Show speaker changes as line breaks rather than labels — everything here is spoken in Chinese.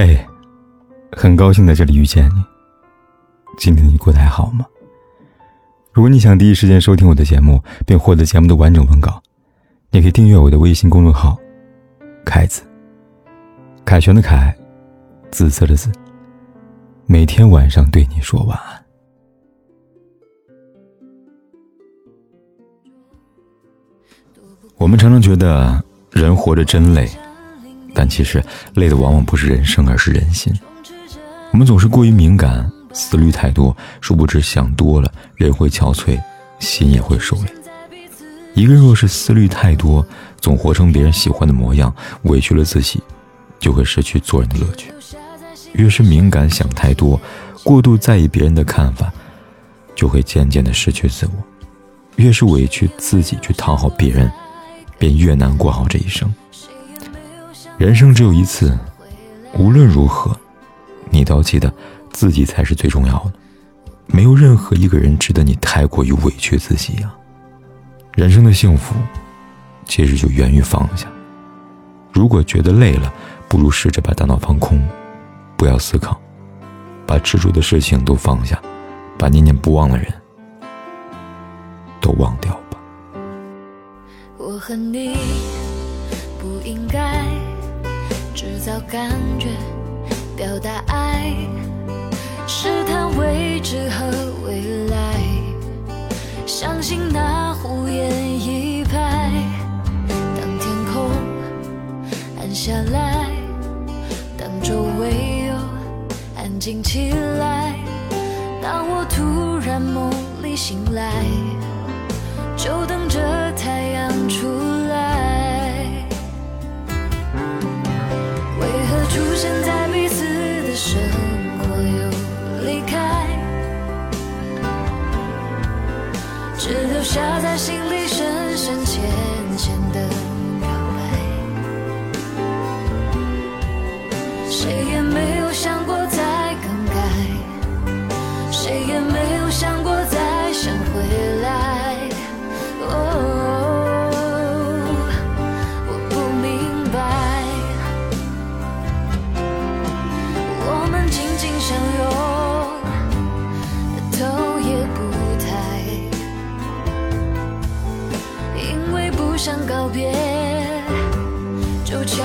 嘿，很高兴在这里遇见你。今天你过得还好吗？如果你想第一时间收听我的节目，并获得节目的完整文稿，你可以订阅我的微信公众号“凯子”。凯旋的凯，紫色的紫。每天晚上对你说晚安。我们常常觉得人活着真累。但其实累的往往不是人生，而是人心。我们总是过于敏感，思虑太多，殊不知想多了，人会憔悴，心也会受累。一个人若是思虑太多，总活成别人喜欢的模样，委屈了自己，就会失去做人的乐趣。越是敏感，想太多，过度在意别人的看法，就会渐渐的失去自我。越是委屈自己去讨好别人，便越难过好这一生。人生只有一次，无论如何，你都要记得，自己才是最重要的。没有任何一个人值得你太过于委屈自己呀。人生的幸福，其实就源于放下。如果觉得累了，不如试着把大脑放空，不要思考，把执着的事情都放下，把念念不忘的人都忘掉吧。
我和你不应该。制造感觉，表达爱，试探未知和未来。相信那胡言一拍。当天空暗下来，当周围又安静起来，当我突然梦里醒来，就等着太阳出。只留下在心里深深浅浅的表白，谁也没有想过再更改，谁也没有想过再想回来。哦，我不明白，我们紧紧相拥想告别，就悄